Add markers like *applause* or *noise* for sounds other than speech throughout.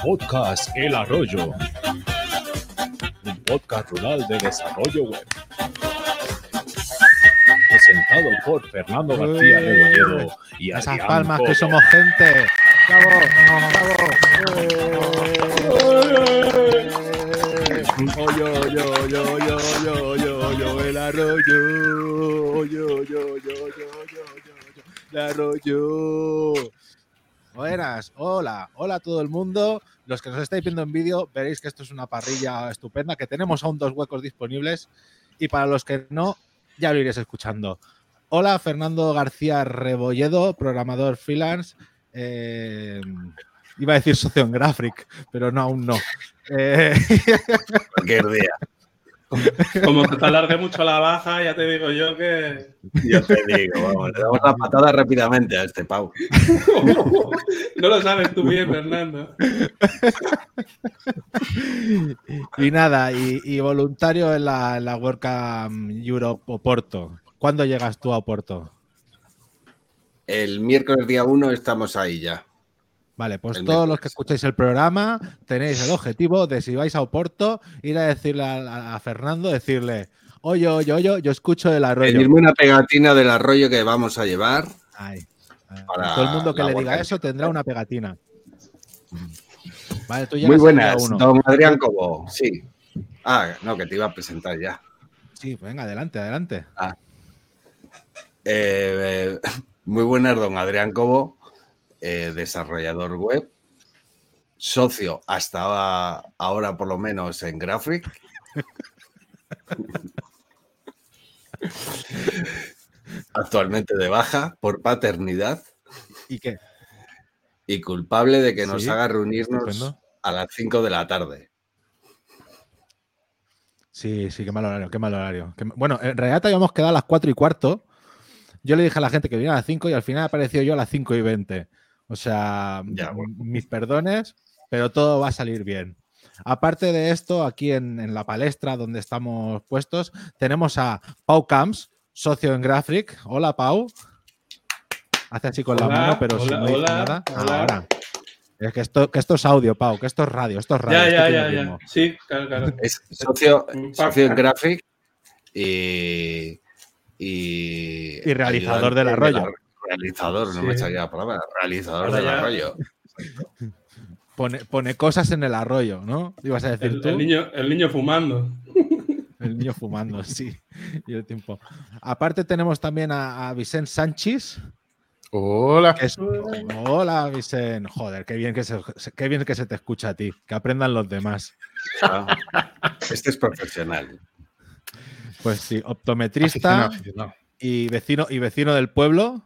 Podcast El Arroyo. Un podcast rural de desarrollo web. Presentado por Fernando García Rebolledo y Esas Adrián palmas que somos gente. Bravo, yo, yo, yo, yo, yo, yo, yo, el arroyo. Yo, yo, yo, yo, yo, yo, yo, el arroyo. Buenas, hola, hola a todo el mundo. Los que nos estáis viendo en vídeo, veréis que esto es una parrilla estupenda, que tenemos aún dos huecos disponibles. Y para los que no, ya lo iréis escuchando. Hola, Fernando García Rebolledo, programador freelance. eh, iba a decir socio en Graphic, pero no, aún no. Eh, *laughs* Cualquier día. Como te alargue mucho la baja, ya te digo yo que. Yo te digo, vamos, le damos la patada rápidamente a este Pau. *laughs* no lo sabes tú bien, Fernando. y nada, y, y voluntario en la, en la WordCamp Europe Oporto. ¿Cuándo llegas tú a Oporto? El miércoles día 1 estamos ahí ya. Vale, pues El todos los que escucháis el programa tenéis el objetivo de si vais a Oporto, ir a decirle a, Fernando, decirle, oye, oye, oye, yo escucho el arroyo. Pedirme una pegatina del arroyo que vamos a llevar. Ay, ay, Para todo el mundo que le diga eso tendrá una pegatina. Vale, tú Muy buenas, uno. don Adrián Cobo. Sí. Ah, no, que te iba a presentar ya. Sí, venga, adelante, adelante. Eh, eh, *laughs* muy buenas, don Adrián Cobo, eh, desarrollador web, socio hasta ahora, por lo menos en Graphic. *laughs* Actualmente de baja por paternidad ¿Y qué? y culpable de que nos haga reunirnos a las 5 de la tarde. Sí, sí, qué mal horario, qué mal horario. Qué Bueno, en realidad habíamos quedado a las 4 y cuarto. Yo le dije a la gente que viniera a las 5 y al final apareció yo a las 5 y 20. O sea, Ya, m- bueno. mis perdones, pero todo va a salir bien. Aparte de esto, aquí en, en la palestra donde estamos puestos, tenemos a Pau Camps, socio en Graphic. Hola, Pau. Hace así con la mano, pero si hola, no dice hola, nada. hola. Ahora. Es que esto, que esto es audio, Pau, que esto es radio, esto es radio. Ya, ya, ya. Sí, claro, claro. Es socio, en. Graphic y, y, Y realizador del arroyo. de la- Realizador, no Sí. me salía la palabra. Realizador Ahora del ya. arroyo. Pone, pone cosas en el arroyo, ¿no? Ibas a decir El, tú. el niño, el niño fumando. *laughs* El niño fumando, sí. Y el tiempo. Aparte tenemos también a, a Vicent Sánchez. Hola. es- Hola, Vicent. Joder, qué bien, que se, qué bien que se te escucha a ti. Que aprendan los demás. Ah, Este es profesional. Pues sí, optometrista Aficionado, aficionado. y vecino, y vecino del pueblo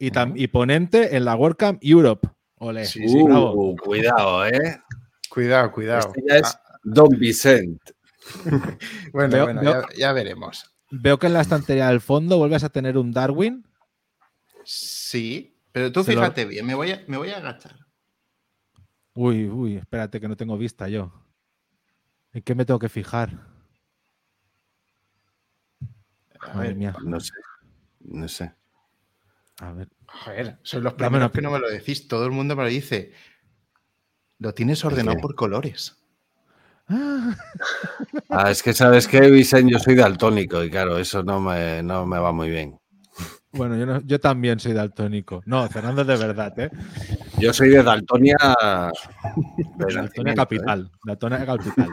y, tam- y ponente en la WordCamp Europe. Ole, Sí, sí, bravo. Uh, cuidado, ¿eh? Cuidado, cuidado. Este ya es Ah, Don Vicent. *laughs* bueno, Veo- bueno, veo- Ya, ya veremos. Veo que en la estantería del fondo vuelves a tener un Darwin. Sí, pero tú Se lo- fíjate bien, me voy, a, me voy a agachar. Uy, uy, espérate que no tengo vista yo. ¿En qué me tengo que fijar? A Madre ver, mía. No sé. No sé. A ver. joder, sois los primeros una- que no me lo decís, todo el mundo me lo dice. Lo tienes ordenado por colores. Ah, Ah, es que sabes que Vicent, yo soy daltónico y claro, eso no me, no me va muy bien. Bueno, yo, no- yo también soy daltónico. No, Fernando es de verdad, ¿eh? Yo soy de Daltonia. de Daltonia ¿eh? capital. Daltonia capital.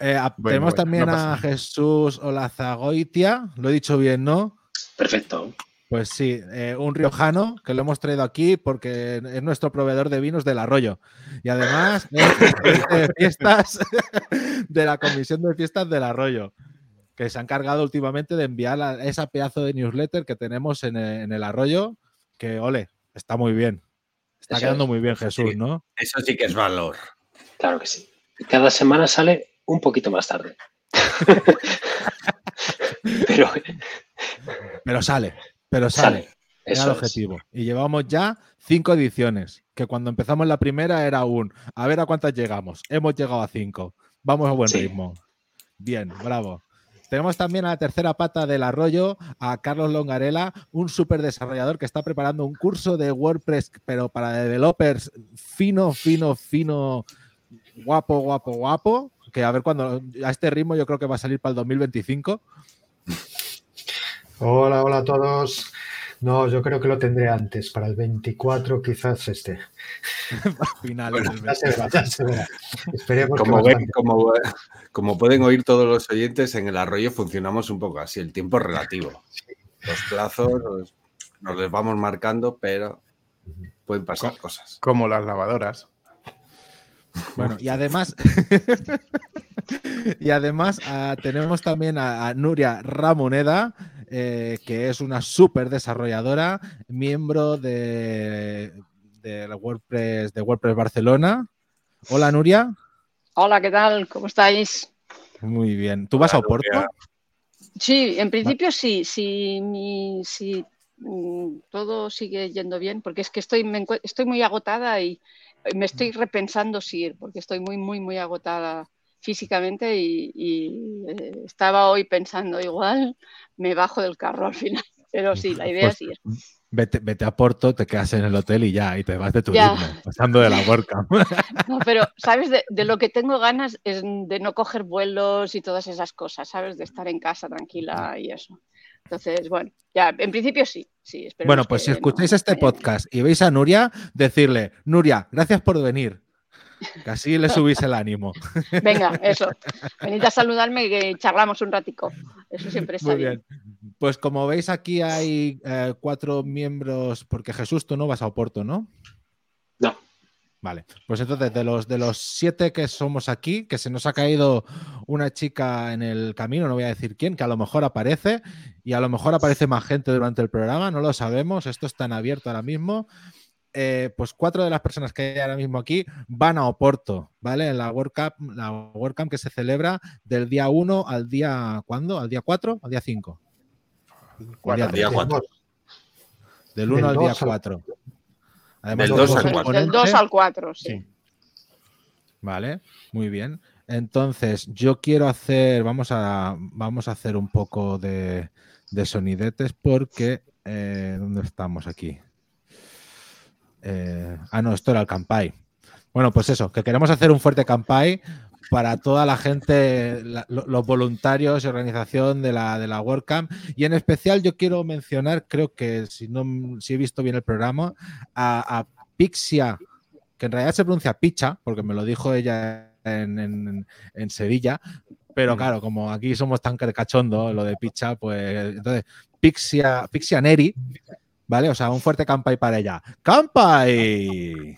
Eh, a- Bueno, tenemos bueno, también no a. Jesús Olazagoitia. Lo he dicho bien, ¿no? Perfecto. Pues sí, eh, un riojano que lo hemos traído aquí porque es nuestro proveedor de vinos del arroyo. Y además es de fiestas *laughs* de la Comisión de Fiestas del Arroyo, que se ha encargado últimamente de enviar la- esa pedazo de newsletter que tenemos en el, en el arroyo, que ole, está muy bien. Está Eso quedando es. muy bien Jesús, Sí. ¿no? Eso sí que es valor. Claro que sí. Cada semana sale un poquito más tarde. *laughs* Pero Pero sale, pero sale. sale. Era Eso el es. objetivo. Y llevamos ya cinco ediciones, que cuando empezamos la primera era un, a ver a cuántas llegamos. Hemos llegado a cinco. Vamos a buen Sí. ritmo. Bien, bravo. Tenemos también a la tercera pata del arroyo, a Carlos Longarela, un super desarrollador que está preparando un curso de WordPress, pero para developers fino, fino, fino, guapo, guapo, guapo. Que a ver cuando a este ritmo yo creo que va a salir para el 2025. Hola, hola a todos. No, yo creo que lo tendré antes, para el 24 quizás este. Al *laughs* final. Bueno, del Ya se verá, ya se verá. Esperemos Como, que ven- bastante. como, como pueden oír todos los oyentes, en el arroyo funcionamos un poco así. El tiempo es relativo. Los plazos los- nos les vamos marcando, pero pueden pasar cosas. Como las lavadoras. Bueno, y además, *laughs* y además ah, tenemos también a, a Nuria Ramoneda, eh, que es una súper desarrolladora, miembro de, de la WordPress, de WordPress Barcelona. Hola Nuria. Hola, ¿qué tal? ¿Cómo estáis? Muy bien. ¿Tú vas a Oporto? Nuria. Sí, en principio sí, sí, mm, todo sigue yendo bien, porque es que estoy, me estoy muy agotada y me estoy repensando si ir, porque estoy muy, muy, muy agotada físicamente y, y, eh, estaba hoy pensando, igual me bajo del carro al final, *laughs* pero sí, la idea Pues, es ir. Vete, vete a Porto, te quedas en el hotel y ya, y te vas de Ya. turismo, pasando de la *laughs* WordCamp. No, pero, *laughs* ¿sabes? De, de lo que tengo ganas es de no coger vuelos y todas esas cosas, ¿sabes? De estar en casa tranquila y eso. Entonces, bueno, ya, en principio sí, sí. Bueno, pues si no escucháis este vaya- podcast y veis a Nuria, decirle, Nuria, gracias por venir. Que así le subís el ánimo. Venga, eso. *laughs* Venid a saludarme y que charlamos un ratico. Eso siempre está Muy bien. bien. Pues como veis aquí hay eh, cuatro miembros, porque Jesús, tú no vas a Oporto, ¿no? No. Vale, pues entonces de los, de los siete que somos aquí, que se nos ha caído una chica en el camino, no voy a decir quién, que a lo mejor aparece y a lo mejor aparece más gente durante el programa, no lo sabemos, esto está en abierto ahora mismo. Eh, pues cuatro de las personas que hay ahora mismo aquí van a Oporto, ¿vale? En la WordCamp, la WordCamp que se celebra del día 1 al día, ¿cuándo? ¿Al día 4? ¿Al día 5? Cuatro. Día cuatro. Del Del 1 al día 2 al- 4. Del los 2 dos al Del- cuatro. Del 2 exponentes- al 4, sí. Sí. Vale, muy bien. Entonces, yo quiero hacer, vamos a, vamos a hacer un poco de, de sonidetes porque, eh, ¿dónde estamos aquí? Eh, ah, no, esto era el Campai. Bueno, pues eso, que queremos hacer un fuerte Campai para toda la gente, la- los voluntarios y organización de la, de la WordCamp. Y en especial yo quiero mencionar, creo que si no si he visto bien el programa, a, a Pixia, que en realidad se pronuncia Picha, porque me lo dijo ella en, en- en Sevilla. Pero claro, como aquí somos tan cachondo lo de Picha, pues entonces Pixia, Pixia Neri, ¿vale? O sea, un fuerte campai para ella. ¡Campai!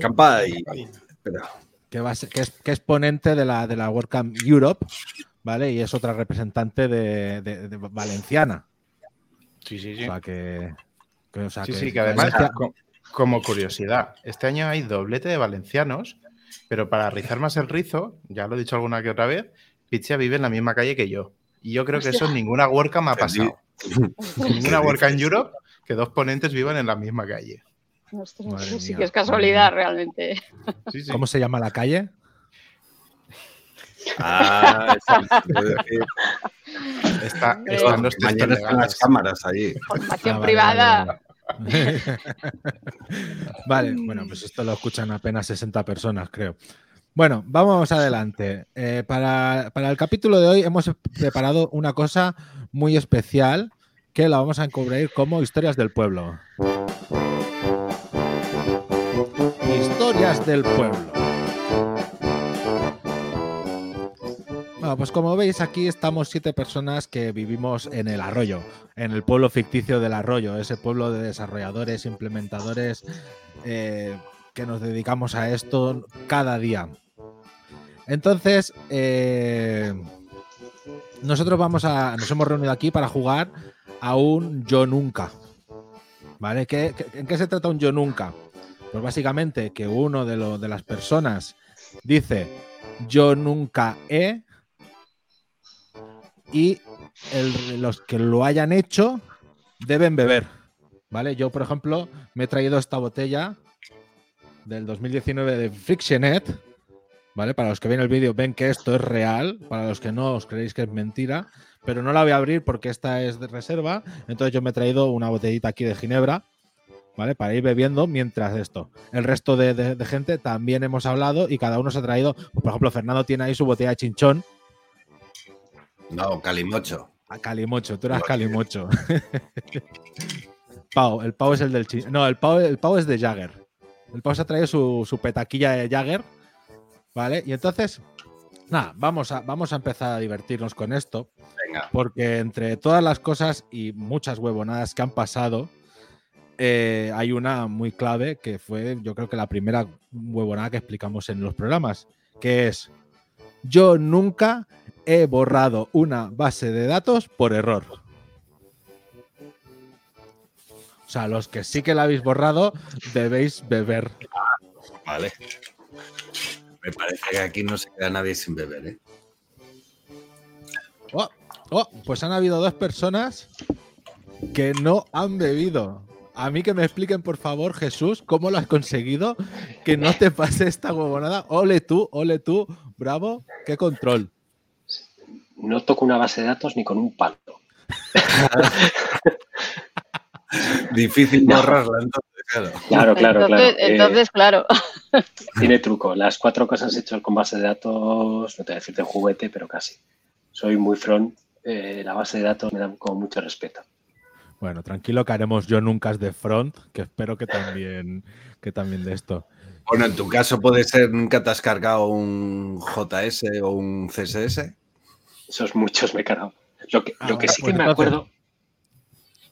Campai. Espera. que, va a ser- que es, que es ponente de la, de la WordCamp Europe, ¿vale? Y es otra representante de, de- de Valenciana. Sí, sí, sí. O sea que. que- o sea Sí, que- sí, que además, Valencia- como curiosidad, este año hay doblete de valencianos, pero para rizar más el rizo, ya lo he dicho alguna que otra vez, Pichia vive en la misma calle que yo. Y yo creo que eso en ninguna WordCamp ha pasado. En *laughs* ninguna WordCamp Europe que dos ponentes vivan en la misma calle. Ostras, sí mía, que es madre casualidad realmente. Sí, sí. ¿Cómo se llama la calle? Ah. Está, están los Mañana están las cámaras allí. Información Ah, vale, privada. vale, vale. *laughs* Vale, bueno, pues esto lo escuchan apenas 60 personas, creo. Bueno, vamos adelante. Eh, para, para el capítulo de hoy hemos preparado una cosa muy especial que la vamos a encubrir como historias del pueblo. Historias del pueblo. Bueno, pues como veis aquí estamos siete personas que vivimos en el arroyo, en el pueblo ficticio del arroyo, ese pueblo de desarrolladores, implementadores eh, que nos dedicamos a esto cada día. Entonces, eh, nosotros vamos a, nos hemos reunido aquí para jugar a un yo nunca. ¿Vale? ¿Qué- qué- en qué se trata un yo nunca? Pues básicamente que uno de, de las personas dice yo nunca he y los que lo hayan hecho deben beber. ¿Vale? Yo, por ejemplo, me he traído esta botella del 2019 de Frictionet, ¿vale? Para los que ven el vídeo ven que esto es real, para los que no os creéis que es mentira, pero no la voy a abrir porque esta es de reserva, entonces yo me he traído una botellita aquí de ginebra, ¿vale? Para ir bebiendo mientras esto. El resto de, de- de gente también hemos hablado y cada uno se ha traído, pues, por ejemplo, Fernando tiene ahí su botella de chinchón, No, Calimocho. a Calimocho, tú eras Calimocho. *laughs* Pau, el Pau es el del chin- No, el Pau, el Pau es de Jagger. El Pau se ha traído su, su petaquilla de Jagger, ¿vale? Y entonces, nada, vamos a, vamos a empezar a divertirnos con esto. Venga. Porque entre todas las cosas y muchas huevonadas que han pasado, eh, hay una muy clave que fue, yo creo que la primera huevonada que explicamos en los programas, que es, yo nunca he borrado una base de datos por error. O sea, los que sí que la habéis borrado, debéis beber. Vale. Me parece que aquí no se queda nadie sin beber, ¿eh? Oh, oh, pues han habido dos personas que no han bebido. A mí que me expliquen, por favor, Jesús, cómo lo has conseguido que no te pase esta huevonada. Ole tú, ole tú, bravo, qué control. No toco una base de datos ni con un palo. *laughs* Difícil No. borrarla, entonces, claro. Claro, claro, claro. entonces, Eh, entonces, claro. *laughs* tiene truco. Las cuatro cosas hechas con base de datos, no te voy a decir de juguete, pero casi. Soy muy front. eh, la base de datos me da como mucho respeto. Bueno, tranquilo que haremos yo nunca de front, que espero que también, que también de esto. Bueno, en tu caso puede ser nunca te has cargado un JS o un CSS. Esos muchos me he cargado. Lo que, Ah, lo que bueno, sí pues que me acuerdo,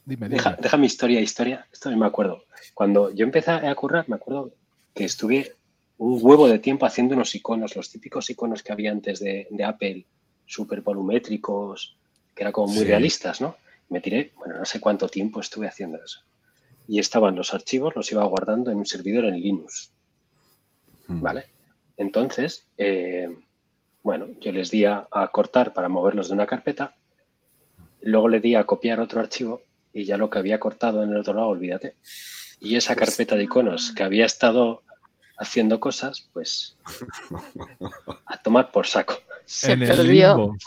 Dime, deja, dime. deja mi historia, historia. Esto me acuerdo. Cuando yo empecé a currar, me acuerdo que estuve un huevo de tiempo haciendo unos iconos, los típicos iconos que había antes de, de Apple, súper volumétricos, que eran como muy Sí. realistas, ¿no? Me tiré, bueno, no sé cuánto tiempo estuve haciendo eso. Y estaban los archivos, los iba guardando en un servidor en Linux, Mm. ¿vale? Entonces, eh, bueno, yo les di a, a cortar para moverlos de una carpeta, luego le di a copiar otro archivo y ya lo que había cortado en el otro lado, olvídate. Y esa carpeta de iconos que había estado haciendo cosas, pues a tomar por saco. Se *laughs* en el perdió limbo.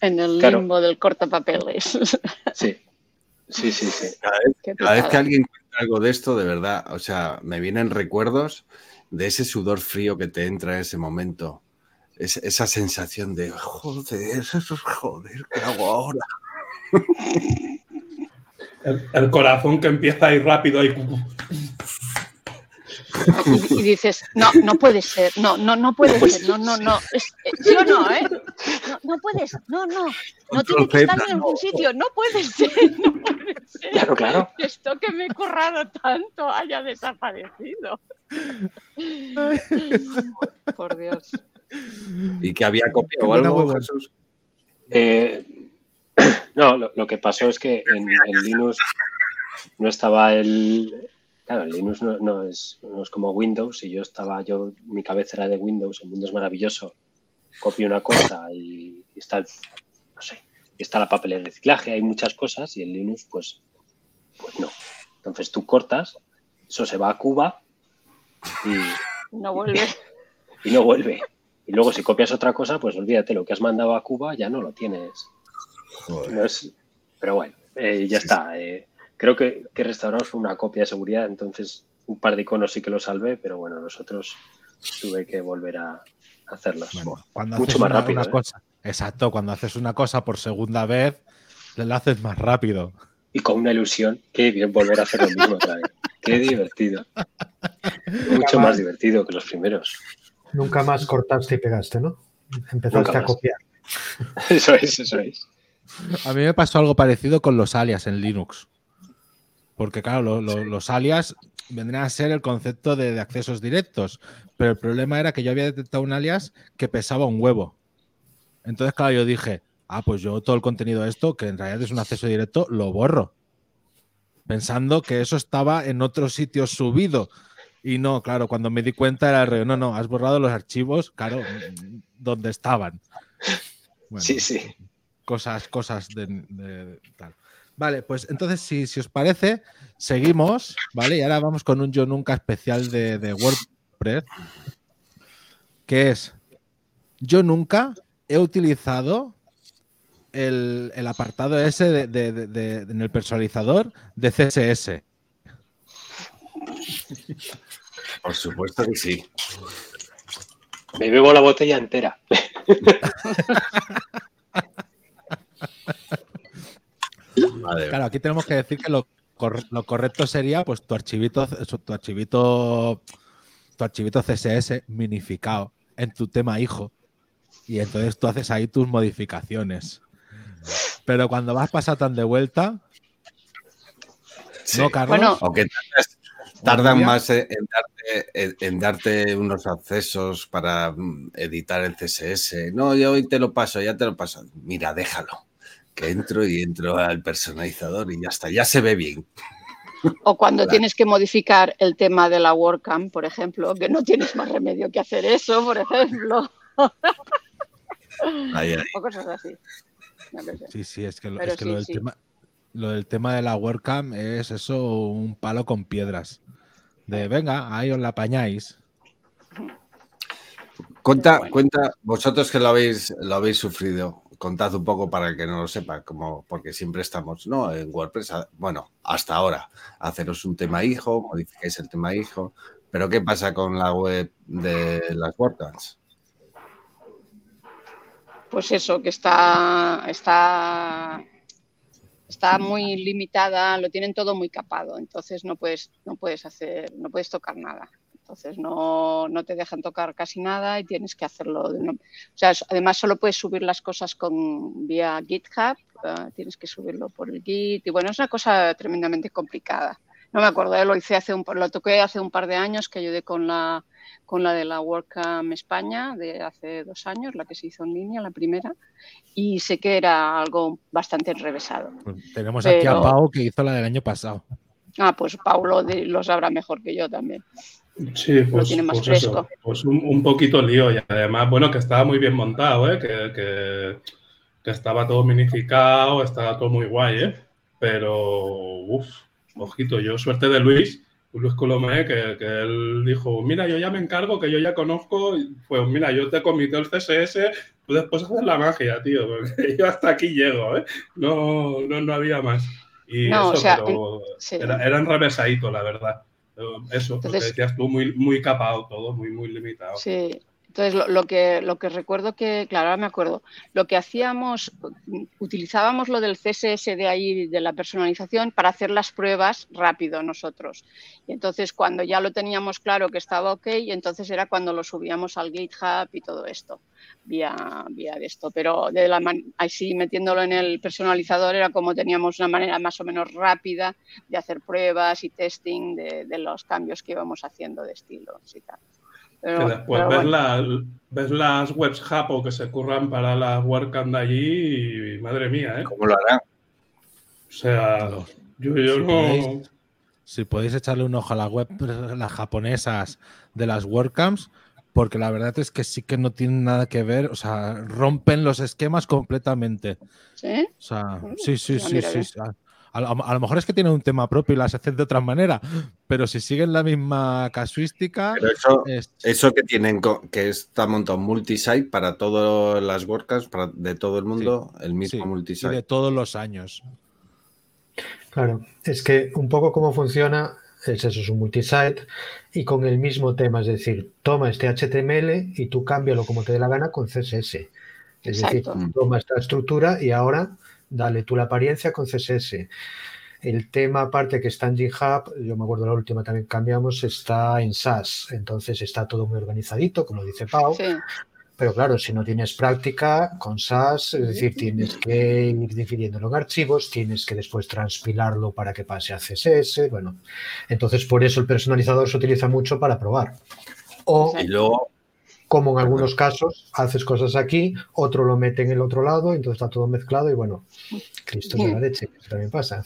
en el Claro. limbo del cortapapeles. *laughs* Sí, sí, sí, sí. Cada vez, Qué cada vez que alguien cuenta algo de esto, de verdad, o sea, me vienen recuerdos de ese sudor frío que te entra en ese momento. Es- esa sensación de joder, joder, ¿qué hago ahora? *laughs* El, el corazón que empieza a ir rápido ahí. Y, y dices, no, no puede ser, no, no, no puede ser, no, no, no. Es, eh, ¿Sí o no, eh? No, no puedes, no, no. No tiene que estar en algún sitio, no puede ser, *laughs* no puede ser. Claro, claro. Esto que me he currado tanto haya desaparecido. *laughs* Por Dios. Y que había copiado algo. Jesús. Eh, *clears throat* no, lo, lo que pasó es que en, en Linux no estaba el. Claro, Linux no, no es, no es como Windows y yo estaba, yo, mi cabeza era de Windows, el mundo es maravilloso. Copio una cosa y, y está, el- no sé, y está la papel de reciclaje, hay muchas cosas y en Linux, pues, pues no. Entonces tú cortas, eso se va a Cuba y, No vuelve. *laughs* y no vuelve. Y luego si copias otra cosa, pues olvídate, lo que has mandado a Cuba ya no lo tienes. Joder. No es- pero bueno, eh, ya está. eh, creo que, que restauramos fue una copia de seguridad, entonces un par de iconos sí que lo salvé, pero bueno, nosotros tuve que volver a hacerlos. Bueno, cuando Mucho haces más una, rápido, una ¿eh? cosa. Exacto, cuando haces una cosa por segunda vez, la haces más rápido. Y con una ilusión, qué bien volver a hacer lo mismo otra vez. Qué *laughs* divertido. Mucho más divertido que los primeros. Nunca más cortaste y pegaste, ¿no? Empezaste a copiar. *laughs* Eso es, eso es. A mí me pasó algo parecido con los alias en Linux. Porque, claro, lo- lo- los alias vendrían a ser el concepto de, de accesos directos. Pero el problema era que yo había detectado un alias que pesaba un huevo. Entonces, claro, yo dije, ah, pues yo todo el contenido de esto, que en realidad es un acceso directo, lo borro. Pensando que eso estaba en otro sitio subido. Y no, claro, cuando me di cuenta era el reo, no, no, has borrado los archivos, claro, mm, donde estaban. Bueno, Sí, sí. cosas, cosas de, de- de tal. Vale, pues entonces, si, si os parece, seguimos, ¿vale? Y ahora vamos con un Yo Nunca especial de, de WordPress, que es yo nunca he utilizado el, el apartado ese de, de- de- de- en el personalizador de CSS. Por supuesto que sí. Me bebo la botella entera. *laughs* Claro, aquí tenemos que decir que lo, cor- lo correcto sería pues tu archivito, tu archivito, tu archivito CSS minificado en tu tema hijo. Y entonces tú haces ahí tus modificaciones. Pero cuando vas pasando de vuelta, Sí. ¿no, Carlos? Bueno, Aunque tardas- tardan más en darte, en- en darte unos accesos para mm, editar el CSS. No, yo hoy te lo paso, ya te lo paso. Mira, déjalo. Que entro y entro al personalizador y ya está, ya se ve bien. O cuando *laughs* Claro. tienes que modificar el tema de la WordCamp, por ejemplo, que no tienes más remedio que hacer eso, por ejemplo, *laughs* Ahí, ahí. o cosas así. No lo sé. Sí, sí, es que, lo, Pero es que sí, lo, del sí. Tema, lo del tema de la WordCamp es eso, un palo con piedras. De venga, ahí os la apañáis. Cuenta, Bueno. cuenta, vosotros que lo habéis, lo habéis sufrido, contad un poco para el que no lo sepa, como porque siempre estamos, ¿no? En WordPress, bueno, hasta ahora, haceros un tema hijo, modificáis el tema hijo, pero ¿qué pasa con la web de las WordCamps? Pues eso, que está, está, está muy limitada, lo tienen todo muy capado, entonces no puedes, no puedes hacer, no puedes tocar nada. Entonces no, no te dejan tocar casi nada y tienes que hacerlo. de una- o sea, además solo puedes subir las cosas con vía GitHub, ah, tienes que subirlo por el Git y bueno, es una cosa tremendamente complicada. No me acuerdo, eh, lo hice hace un, lo toqué hace un par de años que ayudé con la con la de la WordCamp España de hace dos años, la que se hizo en línea, la primera, y sé que era algo bastante enrevesado. Pues tenemos aquí a Pau que hizo la del año pasado. Ah, pues Paulo lo sabrá mejor que yo también. Sí, pues, tiene más pues fresco. eso, pues un, un poquito lío y además, bueno, que estaba muy bien montado, ¿eh? que, que- que estaba todo minificado, estaba todo muy guay, ¿eh? pero, uff, ojito, yo suerte de Luis, Luis Colomé, que, que él dijo, mira, yo ya me encargo, que yo ya conozco, pues mira, yo te comité el CSS, tú después haces la magia, tío, porque *laughs* yo hasta aquí llego, ¿eh? no, no, no había más. Y No, eso, o sea, pero sí. era, era enrevesadito, la verdad. Eso, lo que Entonces- decías tú, muy, muy capado todo, muy, muy limitado. Sí. Entonces, lo, que, lo que recuerdo que, claro, ahora me acuerdo, lo que hacíamos, utilizábamos lo del CSS de ahí, de la personalización, para hacer las pruebas rápido nosotros. Y entonces, cuando ya lo teníamos claro que estaba ok, entonces era cuando lo subíamos al GitHub y todo esto, vía, vía de esto. Pero de la así metiéndolo en el personalizador era como teníamos una manera más o menos rápida de hacer pruebas y testing de, de los cambios que íbamos haciendo de estilos y tal. Pero- Que después ves, bueno. la- ves las webs Japo que se curran para las WordCamp de allí y madre mía, ¿eh? ¿Cómo lo harán? O sea, yo, yo Si no. podéis. Si podéis echarle un ojo a la web, las japonesas de las WordCamps, porque la verdad es que sí que no tienen nada que ver, o sea, rompen los esquemas completamente. ¿Sí? O sea, sí, sí, sí, miraré. sí. A, a lo- a lo mejor es que tienen un tema propio y las hacen de otra manera, pero si siguen la misma casuística, Pero eso, es- eso que tienen, que está montado multisite para todas las WordCamps, para, de todo el mundo, el mismo sí, y multisite. de todos los años. Claro, es que un poco cómo funciona es eso, es un multisite y con el mismo tema, es decir, toma este HTML y tú cámbialo como te dé la gana con CSS. Es Exacto. decir, toma esta estructura y ahora dale tú la apariencia con CSS. El tema aparte que está en GitHub, yo me acuerdo la última también cambiamos, está en SAS, entonces está todo muy organizadito, como dice Pau. Sí. Pero claro, si no tienes práctica con SAS, es decir, tienes que ir dividiéndolo en archivos, tienes que después transpilarlo para que pase a CSS, bueno, entonces por eso el personalizador se utiliza mucho para probar. O Y luego, como en algunos casos, haces cosas aquí, otro lo mete en el otro lado, entonces está todo mezclado y bueno, Cristo de la leche, eso también pasa.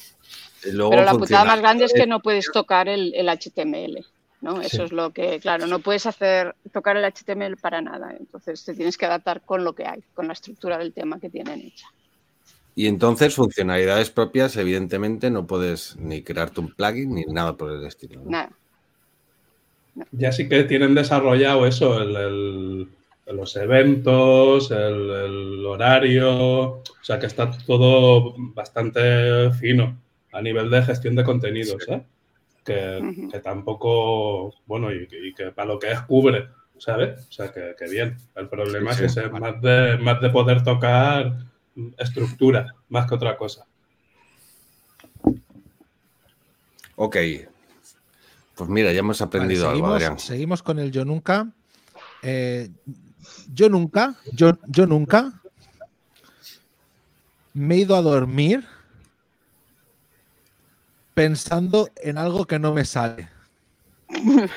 luego Pero la funciona. putada más grande es que no puedes tocar el, el HTML. ¿no? Eso Sí. es lo que, claro, no puedes hacer tocar el HTML para nada. Entonces te tienes que adaptar con lo que hay, con la estructura del tema que tienen hecha. Y entonces, funcionalidades propias, evidentemente, no puedes ni crearte un plugin ni nada por el estilo. ¿no? Nada. Ya sí que tienen desarrollado eso, el, el- los eventos, el, el horario, o sea que está todo bastante fino a nivel de gestión de contenidos, ¿eh? que, tampoco, bueno, y, y que para lo que es cubre, ¿sabes? O sea que, que bien. El problema Sí, es sí. ese, más de, más de poder tocar estructura, más que otra cosa. Ok. Pues mira, ya hemos Vale, aprendido algo, seguimos, Adrián. seguimos con el yo nunca. Eh, yo nunca, yo, yo nunca me he ido a dormir pensando en algo que no me sale. *laughs*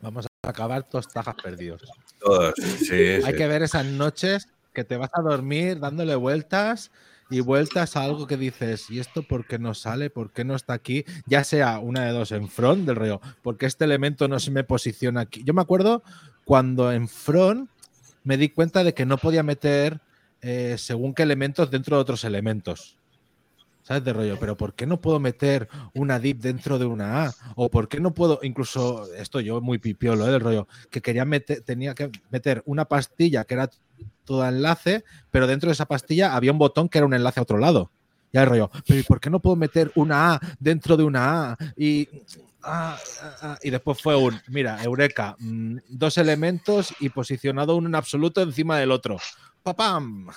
Vamos a acabar todos tajas perdidos. Todos. Sí, *laughs* Hay que ver esas noches que te vas a dormir dándole vueltas y vueltas a algo que dices, ¿y esto por qué no sale? ¿Por qué no está aquí? Ya sea una de dos en front del rollo, porque este elemento no se me posiciona aquí. Yo me acuerdo cuando en front me di cuenta de que no podía meter eh, según qué elementos dentro de otros elementos. ¿Sabes? De rollo, pero ¿por qué no puedo meter una div dentro de una A? ¿O por qué no puedo, incluso, esto yo muy pipiolo, ¿eh? del rollo, que quería meter, tenía que meter una pastilla que era todo enlace, pero dentro de esa pastilla había un botón que era un enlace a otro lado. Ya el rollo, pero ¿y por qué no puedo meter una A dentro de una A? Y, ah, ah, ah, y después fue un, mira, Eureka, mm, dos elementos y posicionado uno en absoluto encima del otro. ¡Papam!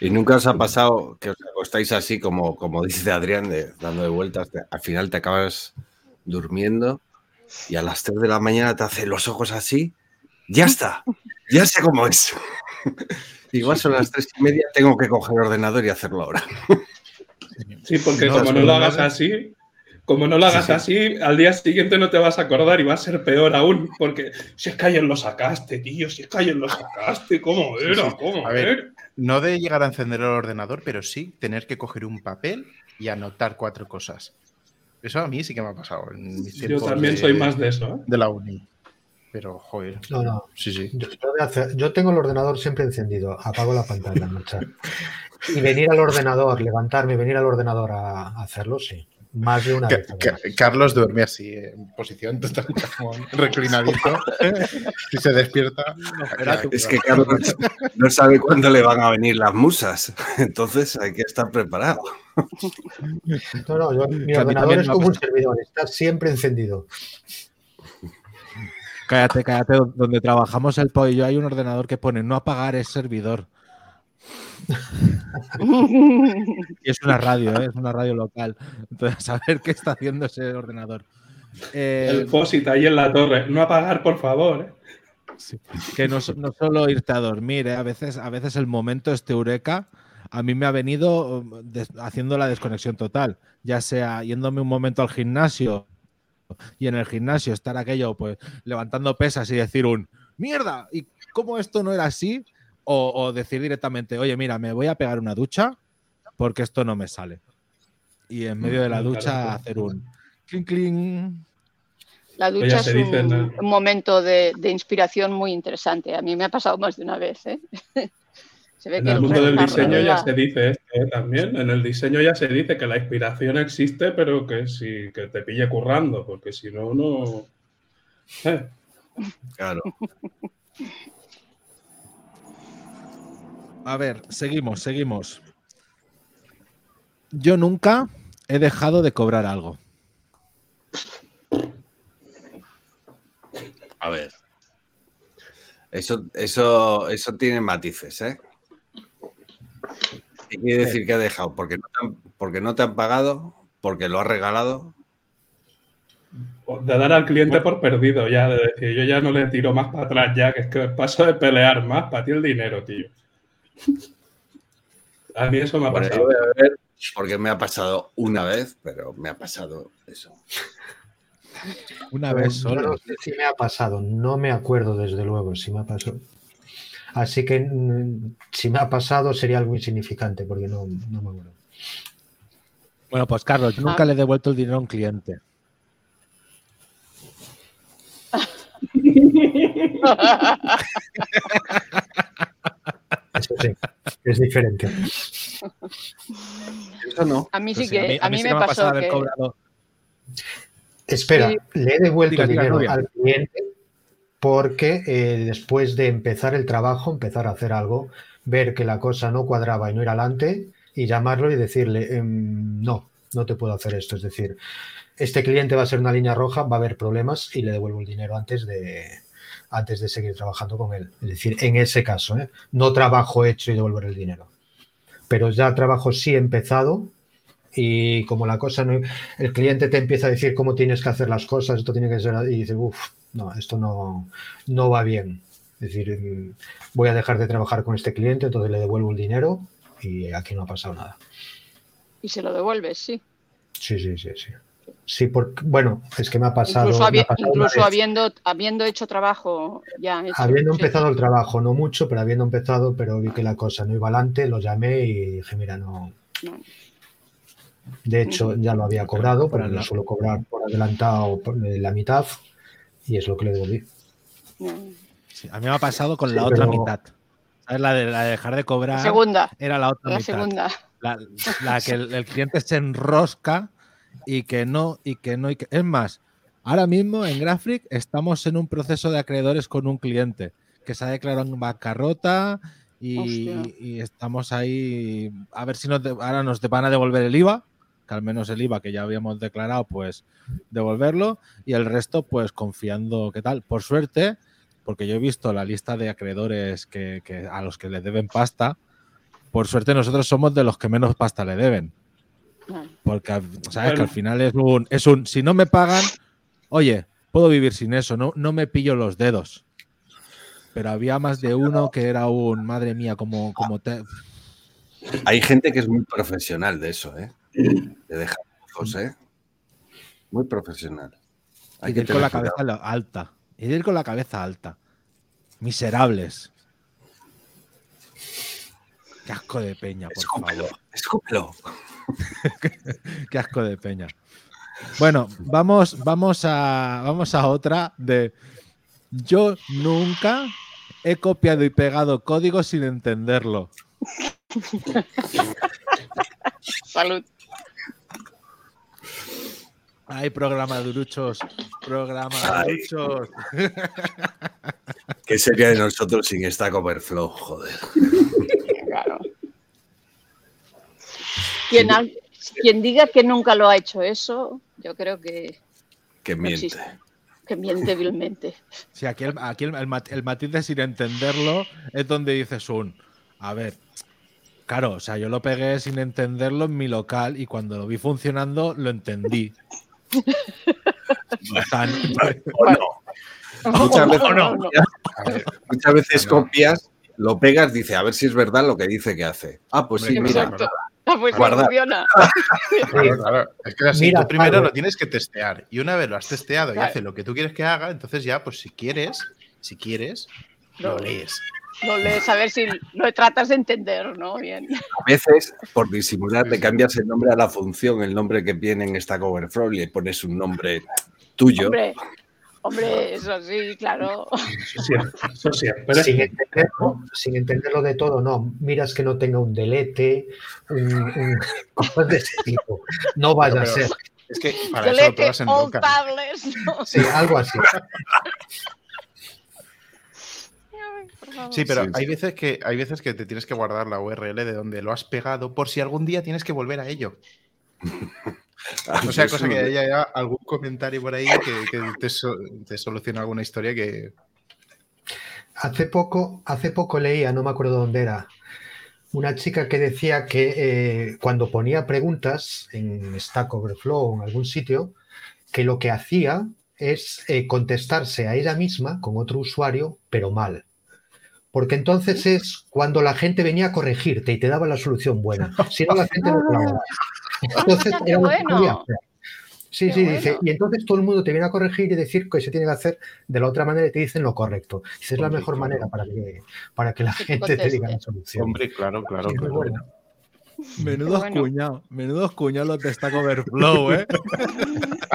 ¿Y nunca os ha pasado que os acostáis así como, como *laughs* dice Adrián, de, dando de vueltas? te- al final te acabas durmiendo y a las 3 de la mañana te hace los ojos así. Ya está, ya sé cómo es. *laughs* Igual son las tres y media, tengo que coger el ordenador y hacerlo ahora. *laughs* Sí, porque No, como no lo hagas así, como no lo hagas sí. así, al día siguiente no te vas a acordar y va a ser peor aún, porque si es que ayer lo sacaste, tío, si es que ayer lo sacaste, ¿cómo era? sí. ¿Cómo A ver, era? No de llegar a encender el ordenador, pero sí tener que coger un papel y anotar cuatro cosas. Eso a mí sí que me ha pasado. En mis Yo también de- soy más de eso, ¿eh? de la uni. Pero, joder. No, no. Sí, sí. Yo, yo tengo el ordenador siempre encendido, apago la pantalla, marchar. Y venir al ordenador, levantarme y venir al ordenador a, a hacerlo, sí. Más de una vez. Ca- Carlos duerme así, en posición *laughs* totalmente como reclinadito. y se despierta. Es que Carlos no sabe cuándo le van a venir las musas, *laughs* entonces hay que estar preparado. No, no, yo- mi Que ordenador también es como un servidor, está siempre encendido. Cállate, cállate. Donde trabajamos el pollo y yo hay un ordenador que pone no apagar es servidor. Y *laughs* es una radio, ¿eh? es una radio local. Entonces, a ver qué está haciendo ese ordenador. Eh, El POSIT ahí en la torre. No apagar, por favor. ¿eh? sí, que no, so- no solo irte a dormir, ¿eh? a, veces, a veces el momento este eureka a mí me ha venido um, haciendo la desconexión total, ya sea yéndome un momento al gimnasio y en el gimnasio estar aquello, pues levantando pesas y decir un mierda, ¿y cómo esto no era así? O, o decir directamente, oye, mira, me voy a pegar una ducha porque esto no me sale. Y en medio de la Mm, ducha hacer un clink, clink. La ducha es dice un, momento de, de inspiración muy interesante. A mí me ha pasado más de una vez. ¿eh? *laughs* se ve En que el mundo del diseño ya se dice esto ¿eh? también. En el diseño ya se dice que la inspiración existe, pero que si que te pille currando, porque si no, no. Eh, Claro. *laughs* A ver, seguimos, seguimos. Yo nunca he dejado de cobrar algo. A ver. Eso, eso, eso tiene matices, ¿eh? ¿Qué quiere decir que ha dejado? ¿Porque no, te han, porque no te han pagado? ¿Porque lo has regalado? De dar al cliente por perdido, ya, de decir, yo ya no le tiro más para atrás, ya, que es que paso de pelear más, para ti el dinero, tío. A mí eso me ha Bueno, pasado. ver porque me ha pasado una vez, pero me ha pasado eso. Una vez solo. no sé si me ha pasado, no me acuerdo desde luego si me ha pasado. Así que mm, si me ha pasado sería algo insignificante porque no, no me acuerdo. Bueno, pues Carlos, yo nunca le he devuelto el dinero a un cliente. *laughs* Eso sí, es diferente. Eso no. A mí sí que, a mí, sí me pasó pasado haber que... cobrado. Espera, Sí. le he devuelto Diga, diga, dinero al cliente porque eh, después de empezar el trabajo, empezar a hacer algo, ver que la cosa no cuadraba y no ir adelante y llamarlo y decirle, em, no, no te puedo hacer esto. Es decir, este cliente va a ser una línea roja, va a haber problemas y le devuelvo el dinero antes de, antes de seguir trabajando con él. Es decir, en ese caso, ¿eh? no trabajo hecho y devolver el dinero. Pero ya trabajo sí empezado y como la cosa no, el cliente te empieza a decir cómo tienes que hacer las cosas, esto tiene que ser, y dices, uff, no, esto no, no va bien. Es decir, voy a dejar de trabajar con este cliente, entonces le devuelvo el dinero y aquí no ha pasado nada. Y se lo devuelves, sí. Sí, sí, sí, sí. Sí, porque, bueno, es que me ha pasado. incluso ha pasado habiendo, habiendo hecho trabajo ya hecho. Habiendo sí. empezado el trabajo, no mucho, pero habiendo empezado, pero vi que la cosa no iba adelante, lo llamé y dije, mira, no. No. De hecho, ya lo había cobrado, pero la- suelo cobrar por adelantado eh, la mitad y es lo que le devolví. No. Sí, a mí me ha pasado con Sí, la otra mitad. ¿Sabes? La de, la de dejar de La cobrar segunda, era la otra la mitad. segunda. La, la que el, el cliente se enrosca y que no, y que no. Y que... Es más, ahora mismo en Graphic estamos en un proceso de acreedores con un cliente que se ha declarado en bancarrota y, estamos ahí a ver si nos de- ahora nos van a devolver el IVA, que al menos el IVA que ya habíamos declarado, pues devolverlo y el resto, pues confiando qué tal. Por suerte, porque yo he visto la lista de acreedores que, que- a los que le deben pasta. Por suerte nosotros somos de los que menos pasta le deben. Porque sabes que al final es un, es un si no me pagan, oye, puedo vivir sin eso, no, no me pillo los dedos. Pero había más de uno que era un madre mía, como, como te. Hay gente que es muy profesional de eso, ¿eh? De dejar hijos, ¿eh? Muy profesional. Hay y de que ir con la cabeza alta. Y de ir con la cabeza alta. Miserables. Qué asco de peña, por Escúpelo, favor. escúpelo. *laughs* Qué asco de peña. Bueno, vamos, vamos, a, vamos a otra de yo nunca he copiado y pegado código sin entenderlo. *laughs* Salud. Ay, programa duruchos, programa Ay. duruchos. ¿Qué sería de nosotros sin Stack Overflow? Joder. *laughs* Claro. Quien, al- quien diga que nunca lo ha hecho eso, yo creo que, Que no miente. existe, que miente vilmente. *laughs* Sí, aquí, el, aquí el, el mat- el matiz de sin entenderlo es donde dices un, a ver, claro, o sea, yo lo pegué sin entenderlo en mi local y cuando lo vi funcionando lo entendí. *laughs* *laughs* O no. Muchas veces, No, no, no. muchas veces copias, lo pegas, dice, a ver si es verdad lo que dice que hace. Ah, pues sí, mira. *laughs* Pues no Guardar. funciona. *laughs* Claro, claro. Es que así, Mira, tú primero lo tienes que testear. Y una vez lo has testeado y hace lo que tú quieres que haga, entonces ya, pues si quieres, si quieres, lo No. lees. Lo lees a ver si lo tratas de entender, ¿no? Bien. A veces, por disimular, le cambias el nombre a la función, el nombre que viene en Stack Overflow y le pones un nombre tuyo. Hombre, hombre, eso sí, claro. Eso siempre. Sin entenderlo, sin entenderlo de todo, no. Miras que no tenga un delete, un, un- *laughs* cosas de ese tipo. No vaya a Pero- ser. Es que para eso lo en tablets. ¿no? Sí, algo así. Sí, pero Sí, hay veces que hay veces que te tienes que guardar la URL de donde lo has pegado por si algún día tienes que volver a ello. Ah, O sea, eso cosa que haya ya algún comentario por ahí que, que te, so- te solucione alguna historia que. Hace poco, hace poco leía, no me acuerdo dónde era, una chica que decía que eh, cuando ponía preguntas en Stack Overflow o en algún sitio, que lo que hacía es eh, contestarse a ella misma con otro usuario, pero mal. Porque entonces es cuando la gente venía a corregirte y te daba la solución buena. Si no, la gente no colaboraba. Entonces, Ah, *laughs* qué era lo que bueno. Sí, Qué sí, dice. Y entonces todo el mundo te viene a corregir y decir que se tiene que hacer de la otra manera y te dicen lo correcto. Dice, es la mejor claro. manera para que, para que la *laughs* Que te gente te diga la solución. Hombre, claro, claro, claro. bueno. menudos bueno. cuñados, menudos cuñados los de Stack Overflow, ¿eh? *laughs*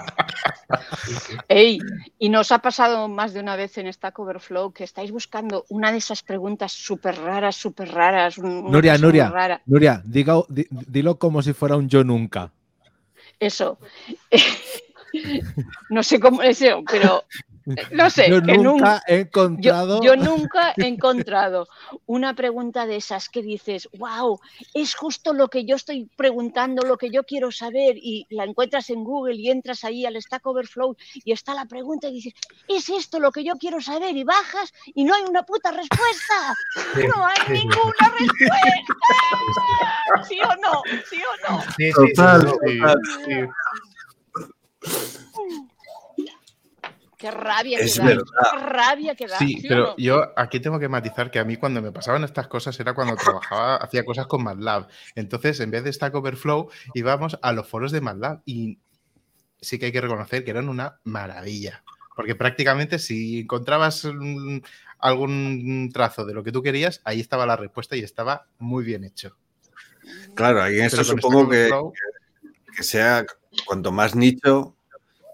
Ey, y nos ha pasado más de una vez en Stack Overflow que estáis buscando una de esas preguntas súper raras, súper raras. Nuria, Nuria, rara. Nuria, diga, di- dilo como si fuera un yo nunca. Eso. *laughs* no sé cómo es eso, pero no sé. Yo nunca nun- he encontrado. yo nunca he encontrado *laughs* una pregunta de esas que dices, wow, es justo lo que yo estoy preguntando, lo que yo quiero saber, y la encuentras en Google y entras ahí al Stack Overflow y está la pregunta y dices, es esto lo que yo quiero saber, y bajas y no hay una puta respuesta. No hay ninguna respuesta. *laughs* ¿Sí o no? ¿Sí o no? Sí, sí, sí, Total, no, total. sí. Qué rabia Es que da. verdad. Qué rabia que da. Sí, ¿sí o pero no? yo aquí tengo que matizar que a mí cuando me pasaban estas cosas era cuando trabajaba, *laughs* hacía cosas con MATLAB. Entonces, en vez de Stack Overflow, íbamos a los foros de MATLAB y sí que hay que reconocer que eran una maravilla. Porque prácticamente si encontrabas mm, algún trazo de lo que tú querías, ahí estaba la respuesta y estaba muy bien hecho. Claro, ahí en con supongo que, Overflow, que sea cuanto más nicho,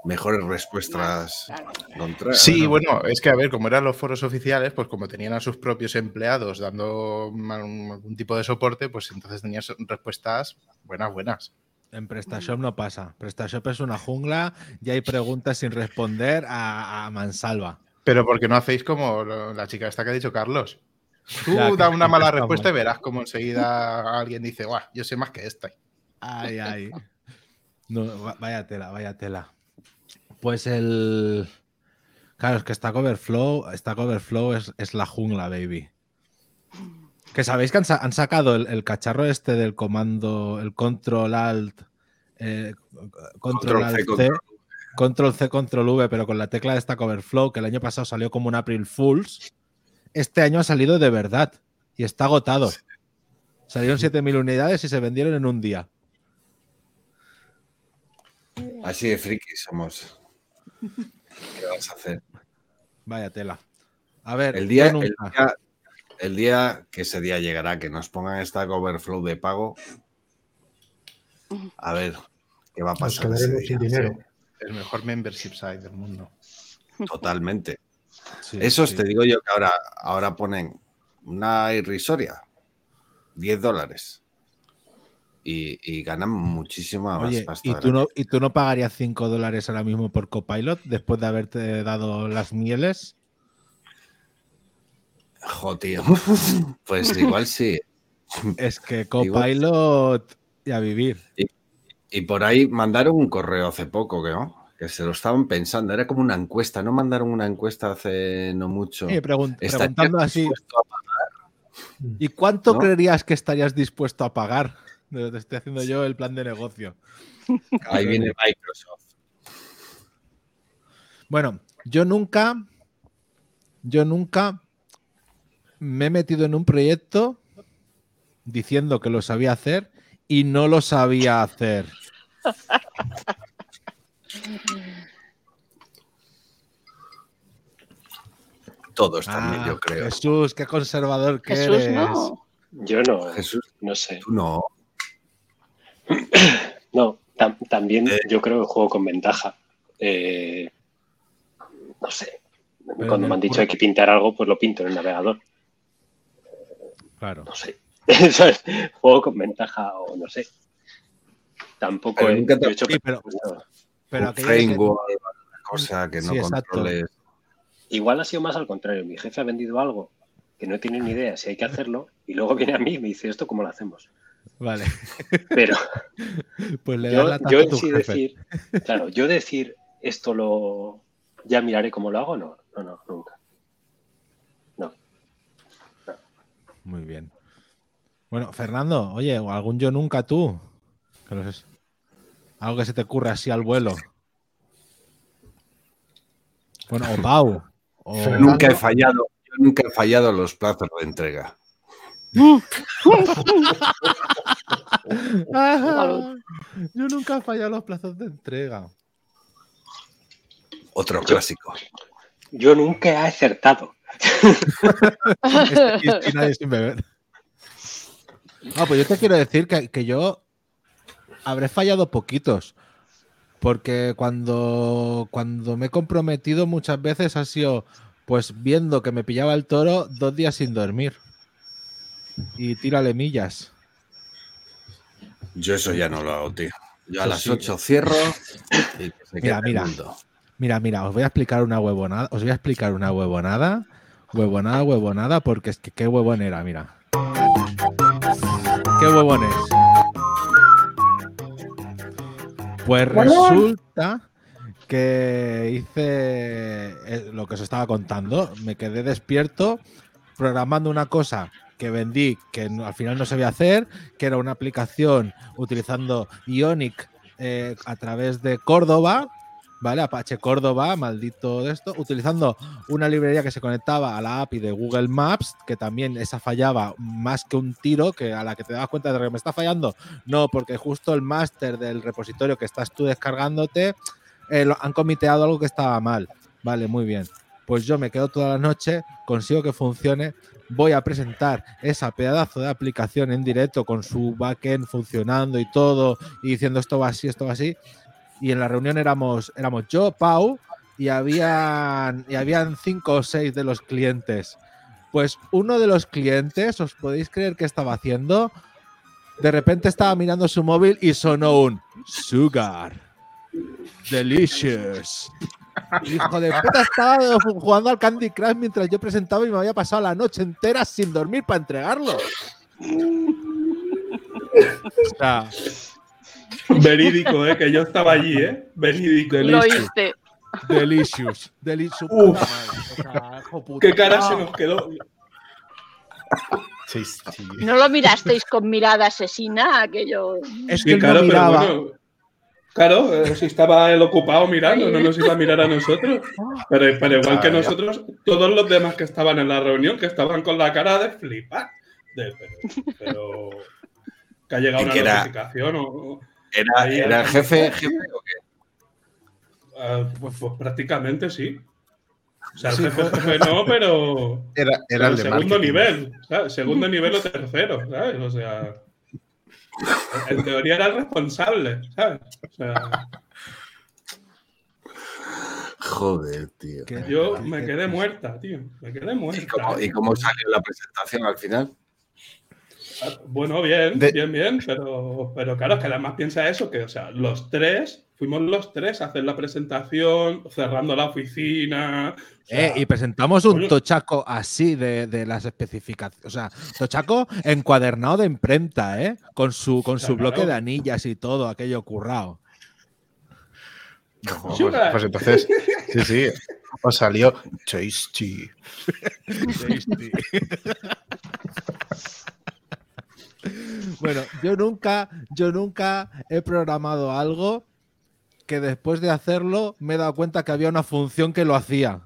mejores respuestas Claro. encontrar. Sí, ¿no? bueno, es que a ver, como eran los foros oficiales, pues como tenían a sus propios empleados dando algún tipo de soporte, pues entonces tenías respuestas buenas, buenas. En PrestaShop no pasa. PrestaShop es una jungla y hay preguntas sin responder a, a mansalva. Pero porque no hacéis como la chica esta que ha dicho Carlos. Tú da una mala respuesta y verás como enseguida alguien dice, guau, yo sé más que esta. Ay, ay. No, va- vaya tela, vaya tela. Pues el. Claro, es que Stack Overflow, Stack Overflow es, es la jungla, baby. Que sabéis que han, sa- han sacado el, el cacharro este del comando, el control alt, eh, control, alt C, control control C, control V, pero con la tecla de Stack Overflow, que el año pasado salió como un April Fools. Este año ha salido de verdad y está agotado. Salieron 7.000 unidades y se vendieron en un día. Así de frikis somos. ¿Qué vas a hacer? Vaya tela. A ver, El día, el, día, el día que ese día llegará, que nos pongan Stack Overflow de pago. A ver, ¿qué va a Nos pasar? ese quedaremos sin dinero. El mejor membership site del mundo. Totalmente. Sí, Esos sí. te digo yo que ahora, ahora ponen una irrisoria, 10 dólares. Y, y ganan muchísima más Oye, pasta. ¿y tú, la no, ¿y tú no pagarías 5 dólares ahora mismo por Copilot después de haberte dado las mieles? que- Jo, tío. *laughs* Pues igual sí. *laughs* Es que Copilot y a vivir. Y por ahí mandaron un correo hace poco, que no? Que se lo estaban pensando. Era como una encuesta. ¿No mandaron una encuesta hace no mucho? Sí, pregun- ¿Estarías preguntando así, dispuesto a pagar? ¿y cuánto ¿No? creerías que estarías dispuesto a pagar? Te estoy haciendo yo el plan de negocio. *laughs* Ahí viene Microsoft. Bueno, yo nunca, yo nunca me he metido en un proyecto diciendo que lo sabía hacer y no lo sabía hacer. *laughs* Todos también, Ah, yo creo. Jesús, qué conservador que Jesús, eres. no. Yo no, Jesús, no sé. tú no. No, tam- también Eh. yo creo que juego con ventaja. Eh, no sé. Cuando me han dicho hay que pintar algo, pues lo pinto en el navegador. Claro. No sé. *laughs* Juego con ventaja o no sé. Tampoco he, nunca te- he hecho Sí, pero-. Pero un que- framework, cosa que no Sí, exacto. controles. Igual ha sido más al contrario. Mi jefe ha vendido algo que no tiene ni idea si hay que hacerlo y luego viene a mí y me dice esto cómo lo hacemos. Vale, Pero *laughs* pues le yo, yo a en sí jefe. decir, claro, yo decir esto lo ya miraré cómo lo hago, no, no, no, nunca. Muy bien. Bueno, Fernando, oye, o algún yo nunca tú. Que no sé- Algo que se te ocurra así al vuelo. Bueno, o Pau. o-. Nunca he fallado, yo nunca he fallado los plazos de entrega. Yo nunca he fallado los plazos de entrega. Otro clásico. Yo nunca he acertado. *laughs* Este nadie sin beber. No, pues yo te quiero decir que, que yo habré fallado poquitos. Porque cuando, cuando me he comprometido muchas veces ha sido pues viendo que me pillaba el toro dos días sin dormir. Y tírale millas. Yo eso ya no lo hago, tío. Yo a Eso las sí. 8 cierro y que se Mira, mira. Mira, mira, os voy a explicar una huevonada. Os voy a explicar una huevonada. Huevonada, huevonada, porque es que qué huevón era, mira. ¿Qué huevón es? Pues resulta que hice eh, lo que os estaba contando. Me quedé despierto programando una cosa que vendí que al final no sabía hacer, que era una aplicación utilizando Ionic eh, a través de Córdoba, ¿vale? Apache Córdoba, maldito de esto, utilizando una librería que se conectaba a la API de Google Maps, que también esa fallaba más que un tiro, que a la que te das cuenta de que me está fallando, no, porque justo el máster del repositorio que estás tú descargándote, eh, lo- han comiteado algo que estaba mal. Vale, muy bien. Pues yo me quedo toda la noche, consigo que funcione, voy a presentar esa pedazo de aplicación en directo con su backend funcionando y todo, y diciendo esto va así, esto va así. Y en la reunión éramos, éramos yo, Pau, y habían, y habían cinco o seis de los clientes. Pues uno de los clientes, ¿os podéis creer que estaba haciendo? De repente estaba mirando su móvil y sonó un Sugar. Delicious. Hijo de puta, estaba jugando al Candy Crush mientras yo presentaba y me había pasado la noche entera sin dormir para entregarlo. O sea, Verídico, ¿eh? Que yo estaba allí, ¿eh? Verídico. Lo Delicious. oíste. delicious. Delicious. Uf. puta madre. O sea, hijo puta. ¿Qué cara se nos quedó? Sí, sí. ¿No lo mirasteis con mirada asesina? Aquello. Es que Sí, él claro, no pero miraba. bueno. Claro, eh, si estaba él ocupado mirando, no nos iba a mirar a nosotros. Pero, pero igual que nosotros, todos los demás que estaban en la reunión, que estaban con la cara de flipar. De, pero, pero que ha llegado ¿Y una era? notificación o, ¿Era, Ahí, era ahí. jefe, jefe o qué? ah, pues, pues prácticamente sí. O sea, el jefe, jefe no, pero, Era, el de segundo marketing. nivel, ¿sabes? Segundo nivel o tercero, ¿sabes? O sea, en teoría era el responsable, ¿sabes? O sea, Joder, tío. Que- yo me que- quedé muerta, tío. Me quedé ¿Y muerta. cómo, y cómo salió la presentación al final? Bueno, bien, De- bien, bien, pero, pero claro, que además piensa eso, que, o sea, los tres, fuimos los tres a hacer la presentación, cerrando la oficina. o sea, Eh, y presentamos un tochaco así de, de las especificaciones. O sea, tochaco encuadernado de imprenta, ¿eh? Con su, con su Claro. bloque de anillas y todo, aquello currado. No, pues, pues entonces, sí, sí. Os salió tasty. *laughs* Bueno, yo nunca, yo nunca he programado algo que después de hacerlo me he dado cuenta que había una función que lo hacía.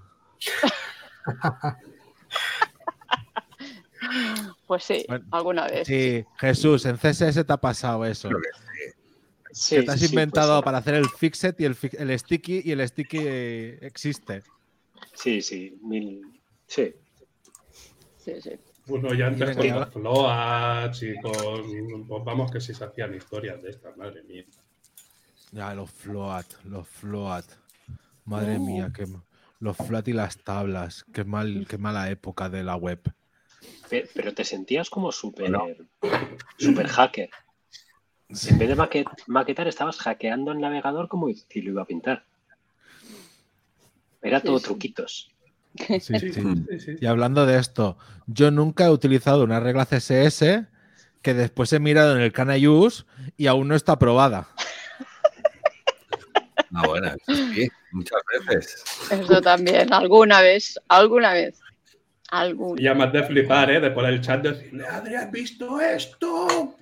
*laughs* Pues sí, Bueno, alguna vez. Sí, Jesús, en CSS te ha pasado eso. Sí, que te has sí, sí, inventado pues, para hacer el fixet y el, fi- el sticky y el sticky eh, existe. Sí, sí, mil. Sí. sí, sí. Bueno, ya antes con los floats y con. Pues vamos, que si se hacían historias de estas, madre mía. Ya, los float, los float. Madre Oh. mía, qué, ma- los float y las tablas. Qué, mal, qué mala época de la web. Pe- Pero te sentías como súper No. super hacker. En vez de maquet- maquetar, estabas hackeando el navegador como si lo iba a pintar. Era Sí, todo sí. truquitos. Sí, *laughs* sí. sí, sí. Y hablando de esto, yo nunca he utilizado una regla CSS que después he mirado en el Canayuse y aún no está aprobada. No, bueno, eso sí, muchas veces. Eso también, alguna vez, alguna vez. Y Alguna. ya más de flipar, ¿eh? De por el chat decirle, Adri, ¿has visto esto?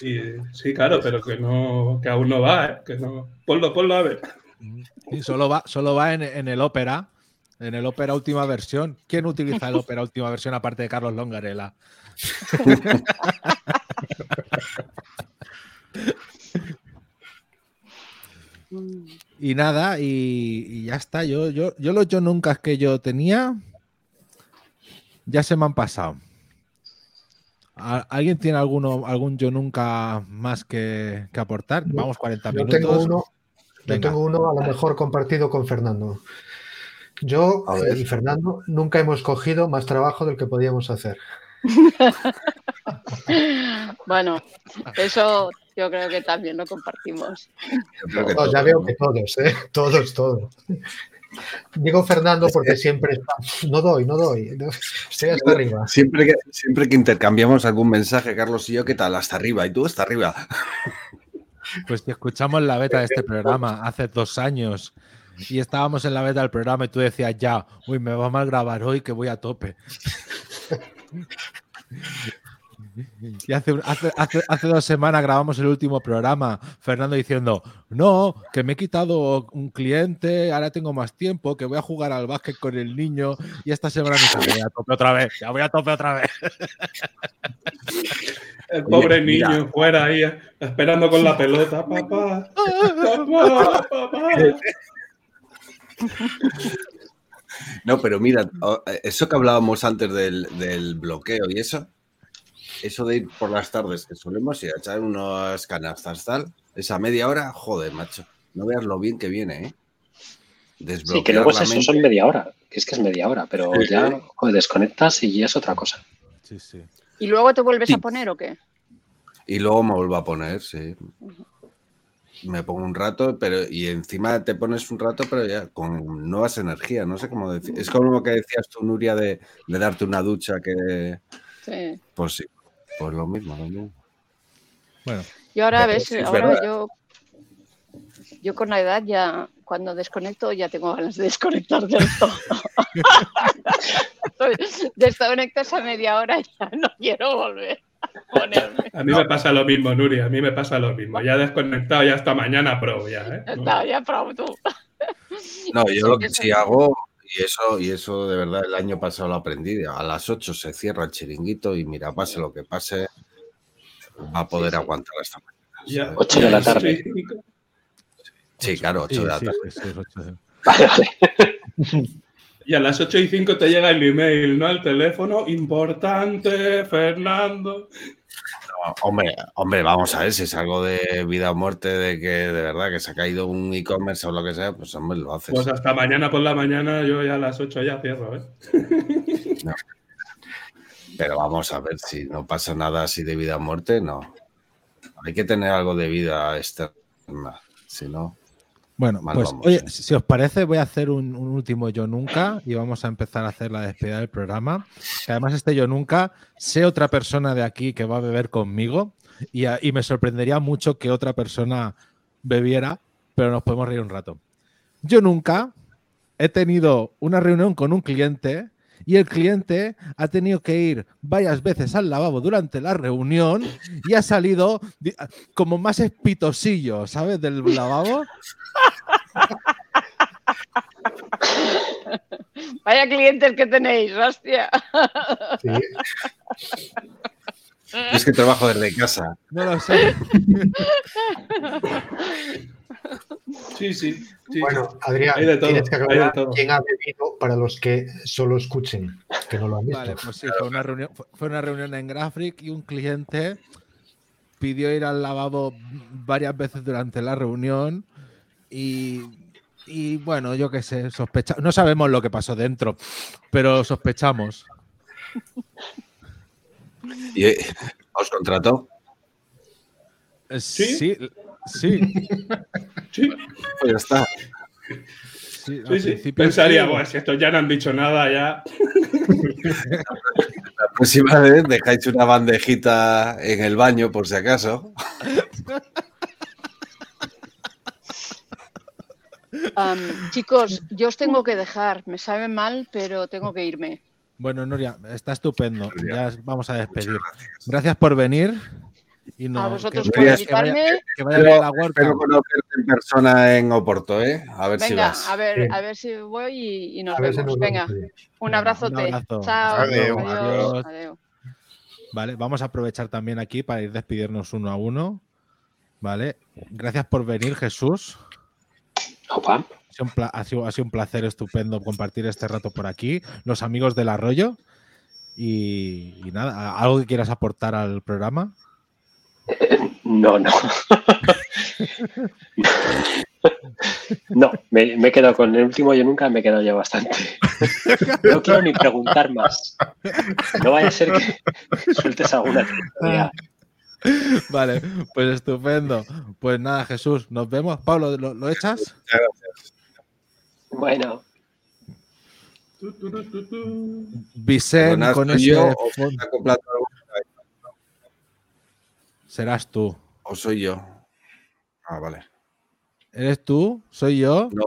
Y sí, claro, pero que no, que aún no va, ¿eh? Que no. Ponlo, ponlo a ver. Y solo va, solo va en, en el Opera, en el Opera última versión. ¿Quién utiliza el Opera última versión aparte de Carlos Longarela? Y nada, y, y ya está. Yo, yo, yo los yo nunca que yo tenía ya se me han pasado. ¿A- ¿Alguien tiene alguno, algún yo nunca más que, que aportar? Vamos 40 Yo minutos. tengo uno, yo tengo uno a lo mejor compartido con Fernando. Yo y Fernando nunca hemos cogido más trabajo del que podíamos hacer. *laughs* Bueno, eso yo creo que también lo compartimos. Yo creo que No, ya veo que todos, ¿eh? Todos, todos. Digo Fernando porque siempre está, no doy, no doy, no- estoy hasta arriba. Siempre que, siempre que intercambiamos algún mensaje, Carlos y yo, ¿qué tal? Hasta arriba. Y tú hasta arriba. Pues si escuchamos la beta de este programa hace dos años y estábamos en la beta del programa y tú decías ya, uy, me va mal grabar hoy que voy a tope. Y hace, hace, hace, hace dos semanas grabamos el último programa, Fernando diciendo, no, que me he quitado un cliente, ahora tengo más tiempo, que voy a jugar al básquet con el niño y esta semana me voy a tope otra vez, ya voy a tope otra vez. El pobre niño fuera ahí eh, esperando con la pelota. Papá, papá, papá. *laughs* No, pero mira, eso que hablábamos antes del, del bloqueo y eso, eso de ir por las tardes que solemos ir a echar unas canastas tal, esa media hora, joder, macho, no veas lo bien que viene, ¿eh? Sí, que luego es eso, son media hora. Que es que es media hora, pero Sí, ya sí. joder, desconectas y ya es otra cosa. Sí, sí. ¿Y luego te vuelves Sí. a poner o qué? Y luego me vuelvo a poner, sí. Me pongo un rato, pero y encima te pones un rato, pero ya con nuevas energías, no sé cómo decir. Es como lo que decías tú, Nuria, de, de darte una ducha que, Sí. pues sí, pues lo mismo, lo mismo. Bueno, Y ahora ves, ahora yo, yo con la edad ya, cuando desconecto, ya tengo ganas de desconectar del todo. *laughs* Desconectas a media hora y ya no quiero volver ponerme. A mí me pasa lo mismo, Nuria, a mí me pasa lo mismo. Ya desconectado, ya hasta mañana pro, ya, ¿eh? Ya está, ya probo tú. No, yo lo que sí hago, y eso, y eso de verdad el año pasado lo aprendí, a las 8 se cierra el chiringuito y mira, pase lo que pase, va a poder Sí, sí. aguantar hasta mañana. Ya. ¿sabes? Ocho de la tarde. Sí, claro, 8 sí, de la tarde. sí, sí, ocho de- Vale, vale. *laughs* Y a las 8 y 5 te llega el email, ¿no? El teléfono. Importante, Fernando. No, hombre, hombre, vamos a ver si es algo de vida o muerte, de que de verdad que se ha caído un e-commerce o lo que sea, pues hombre, lo haces. Pues hasta mañana por la mañana, yo ya a las 8 ya cierro, ¿eh? Pero vamos a ver si no pasa nada así de vida o muerte, no. Hay que tener algo de vida externa, si no. Bueno, Mal pues vamos, oye, ¿eh? si os parece, voy a hacer un, un último yo nunca y vamos a empezar a hacer la despedida del programa. Que además, este yo nunca, sé otra persona de aquí que va a beber conmigo y, a- y me sorprendería mucho que otra persona bebiera, pero nos podemos reír un rato. Yo nunca he tenido una reunión con un cliente y el cliente ha tenido que ir varias veces al lavabo durante la reunión y ha salido como más espitosillo, ¿sabes? Del lavabo. *laughs* Vaya cliente el que tenéis, hostia. Sí. Yo es que trabajo desde casa. No lo sé. *laughs* Sí, sí. sí. Bueno, Adrián, todo, tienes que aclarar quién ha bebido para los que solo escuchen, que no lo han visto. Vale, pues sí, fue una reunión, fue- una reunión en Graphic y un cliente pidió ir al lavabo varias veces durante la reunión y, y, bueno, yo qué sé, sospecha no sabemos lo que pasó dentro, pero sospechamos. ¿Y eh, os contrató? Eh, ¿Sí? Sí, sí, *laughs* Sí, Pues ya está. sí, sí, Pensaría, sí. bueno, si estos ya no han dicho nada, ya. La próxima vez dejáis una bandejita en el baño, por si acaso. Chicos, yo os tengo que dejar. Me sabe mal, pero tengo que irme. Bueno, Nuria, está estupendo. Ya vamos a despedir. Gracias. Gracias por venir. Y no, A vosotros que, por Nuria, que vaya, invitarme. que vaya bien la huerta. Espero conocerte en persona en Oporto, ¿eh? A ver si vas. a ver, Sí. a ver si voy y, y nos A ver si vemos. nos Venga, vemos. un abrazote. un abrazo. Chao. Adiós. Vale, vamos a aprovechar también aquí para ir despidirnos uno a uno. Vale, gracias por venir, Jesús. Opa. Ha sido, ha sido- ha sido un placer estupendo compartir este rato por aquí. Los amigos del arroyo. Y, y nada, ¿algo que quieras aportar al programa? No, no. No, me, me he quedado con el último yo nunca, me he quedado ya bastante. No quiero ni preguntar más. No vaya a ser que sueltes alguna tontería. Vale, pues estupendo. Pues nada, Jesús, nos vemos. Pablo, ¿lo, lo echas? Bueno, Tu, tu, tu, tu, tu. Vicen Perdonad, con ¿soy ese yo o fon- se está acoplando algo? Serás tú. ¿O soy yo? Ah, vale. ¿Eres tú? ¿Soy yo? No,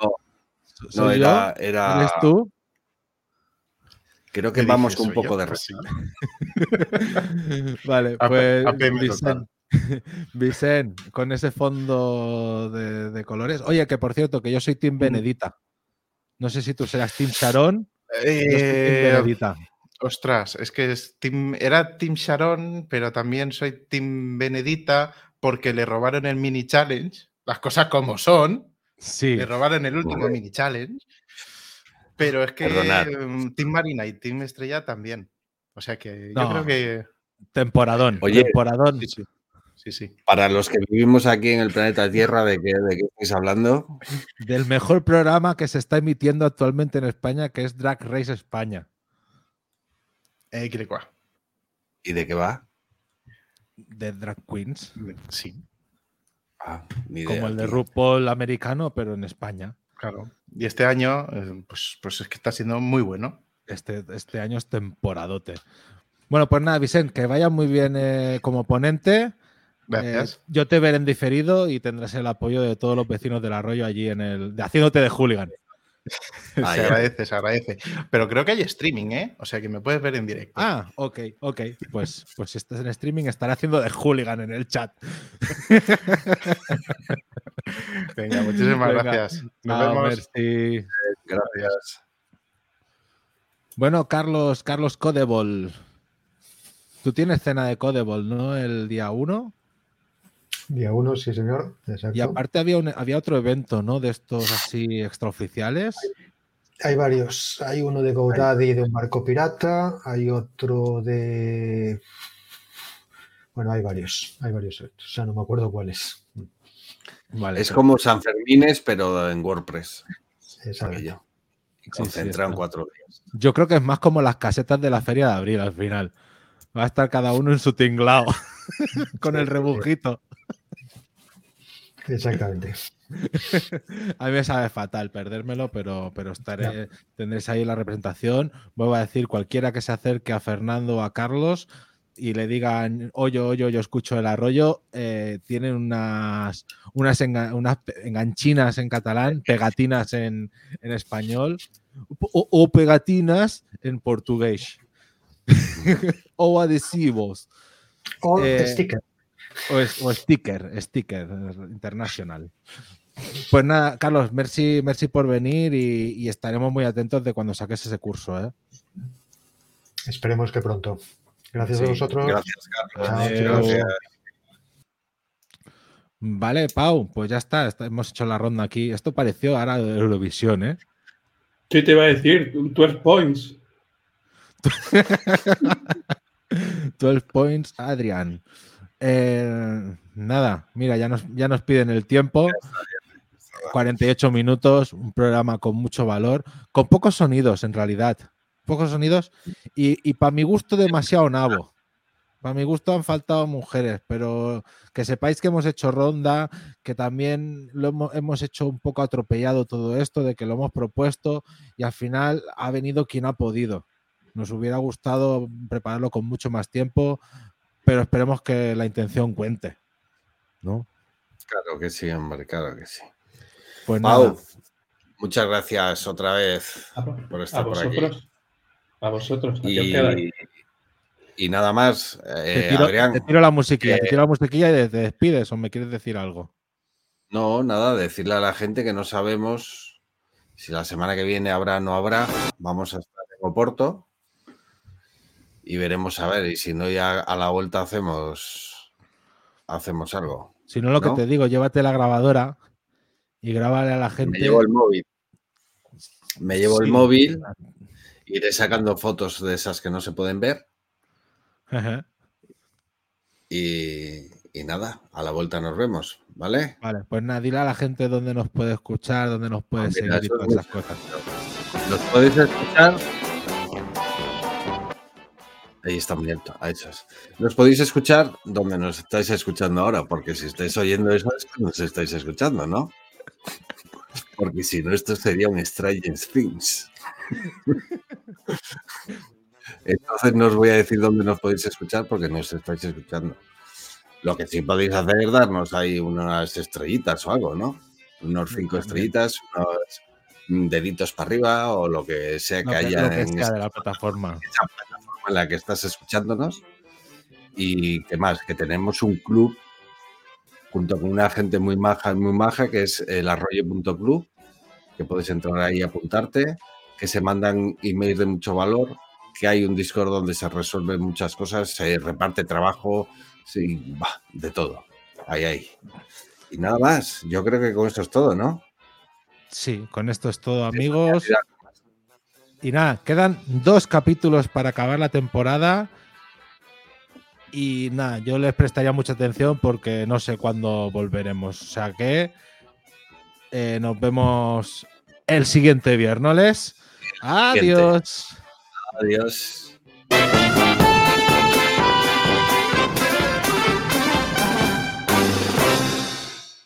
no, ¿Soy No, yo? era, era. ¿Eres tú? Creo que ¿Qué vamos con un ¿Soy poco yo? de *laughs* *laughs* Pues sí. Vale, pues Vicen, Vicen, con ese fondo de, de colores. Oye, que por cierto, que yo soy Team Benedita. No sé si tú serás Team Sharon. Yo soy Team Eh, Benedita. Ostras, es que es team- era Team Sharon, pero también soy Team Benedita porque le robaron el mini challenge. Las cosas como son. Sí. Le robaron el último mini challenge. Pero es que Perdonad. Team Marina y Team Estrella también. O sea que yo creo que. Temporadón. Oye, temporadón. Sí, sí. Sí, sí. Para los que vivimos aquí en el planeta Tierra, ¿de qué, de qué estáis hablando? Del mejor programa que se está emitiendo actualmente en España, que es Drag Race España. Eh. ¿Y de qué va? De Drag Queens. Sí, Ah, ni idea, Como el de. RuPaul americano, pero en España. claro. Y este año, eh, pues, pues es que está siendo muy bueno. Este, este año es temporadote. Bueno, pues nada, Vicente, que vaya muy bien eh, como ponente. Gracias. Eh, yo te veré en diferido y tendrás el apoyo de todos los vecinos del arroyo allí en el. De, haciéndote de hooligan. *laughs* Ah, se ya. agradece, se agradece. Pero creo que hay streaming, ¿eh? O sea que me puedes ver en directo. Ah, ok, ok. Pues, pues si estás en streaming, estaré haciendo de hooligan en el chat. *laughs* Venga, muchísimas Venga. gracias. Nos vemos. merci. Gracias. Bueno, Carlos, Carlos Codebol. Tú tienes cena de Codebol, ¿no? El día 1. Día uno, sí, señor. Exacto. Y aparte había, un- había otro evento, ¿no? De estos así extraoficiales. Hay varios. Hay uno de GoDaddy de un barco pirata. Hay otro de. Bueno, hay varios. Hay varios. O sea, no me acuerdo cuáles. Vale. Es como San Fermines, pero en WordPress. Exacto. está. cuatro días. Yo creo que es más como las casetas de la feria de abril al final. Va a estar cada uno en su tinglao. *laughs* con el rebujito. Exactamente. *laughs* A mí me sabe fatal perdérmelo, pero, pero estaré, tendréis ahí la representación. Vuelvo a decir, cualquiera que se acerque a Fernando o a Carlos y le digan, oye, oye, yo escucho el arroyo, eh, tienen unas, unas, enga- unas pe- enganchinas en catalán, pegatinas en, en español o, o pegatinas en portugués. *laughs* *laughs* o adhesivos. O Eh, sticker. O, es- o sticker, sticker internacional. Pues nada, Carlos, merci, merci por venir y, y estaremos muy atentos de cuando saques ese curso. ¿eh? Esperemos que pronto. Gracias Sí, a vosotros. Gracias, Carlos. Gracias. Vale, Pau, pues ya está, está- hemos hecho la ronda aquí. Esto pareció ahora de Eurovisión, ¿eh? ¿Qué te iba a decir? 12 points. *laughs* 12 points, Adrián. Eh, nada, mira, ya nos, ya nos piden el tiempo. 48 minutos, un programa con mucho valor, con pocos sonidos en realidad. Pocos sonidos y, para mi gusto demasiado nabo. Para mi gusto han faltado mujeres, pero que sepáis que hemos hecho ronda, que también lo hemos, hemos hecho un poco atropellado todo esto, de que lo hemos propuesto y al final ha venido quien ha podido. Nos hubiera gustado prepararlo con mucho más tiempo, pero esperemos que la intención cuente. ¿No? Claro que sí, hombre, claro que sí. Pues nada. Pau, muchas gracias otra vez por estar por aquí. vosotros. A vosotros. Y, y nada más, eh, te, tiro, Adrián. te tiro la musiquilla, te eh, tiro la musiquilla y te, te despides o me quieres decir algo. No, nada, decirle a la gente que no sabemos si la semana que viene habrá o no habrá. Vamos a estar en Oporto y veremos a ver. Y si no, ya a la vuelta hacemos, hacemos algo. Si no, lo que te digo, llévate la grabadora y grábale a la Me gente. llevo el móvil. Me llevo el móvil Iré sacando fotos de esas que no se pueden ver. Ajá. Y, y nada, a la vuelta nos vemos, ¿vale? Vale, pues nada, dile a la gente dónde nos puede escuchar, dónde nos puede Ah, seguir mira, y todas es esas cosas. Nos podéis escuchar. Ahí está muerto, a hechos. Nos podéis escuchar donde nos estáis escuchando ahora, porque si estáis oyendo eso es que nos estáis escuchando, ¿no? Porque si no, esto sería un Stranger Things. Entonces no os voy a decir dónde nos podéis escuchar porque nos estáis escuchando. Lo que sí podéis hacer es darnos ahí unas estrellitas o algo, ¿no? Unos cinco estrellitas, unos deditos para arriba o lo que sea que haya que en sea esta de la plataforma. En la que estás escuchándonos. Y qué más, que tenemos un club junto con una gente muy maja, muy maja, que es el arroyo.club, que puedes entrar ahí y apuntarte, que se mandan emails de mucho valor, que hay un Discord donde se resuelven muchas cosas, se reparte trabajo, sí, bah, de todo. Ahí, ahí. Y nada más, yo creo que con esto es todo, ¿no? Sí, con esto es todo, amigos. Y nada, quedan dos capítulos para acabar la temporada. Y nada, yo les prestaría mucha atención porque no sé cuándo volveremos. O sea que eh, nos vemos el siguiente viernes. Adiós. Adiós.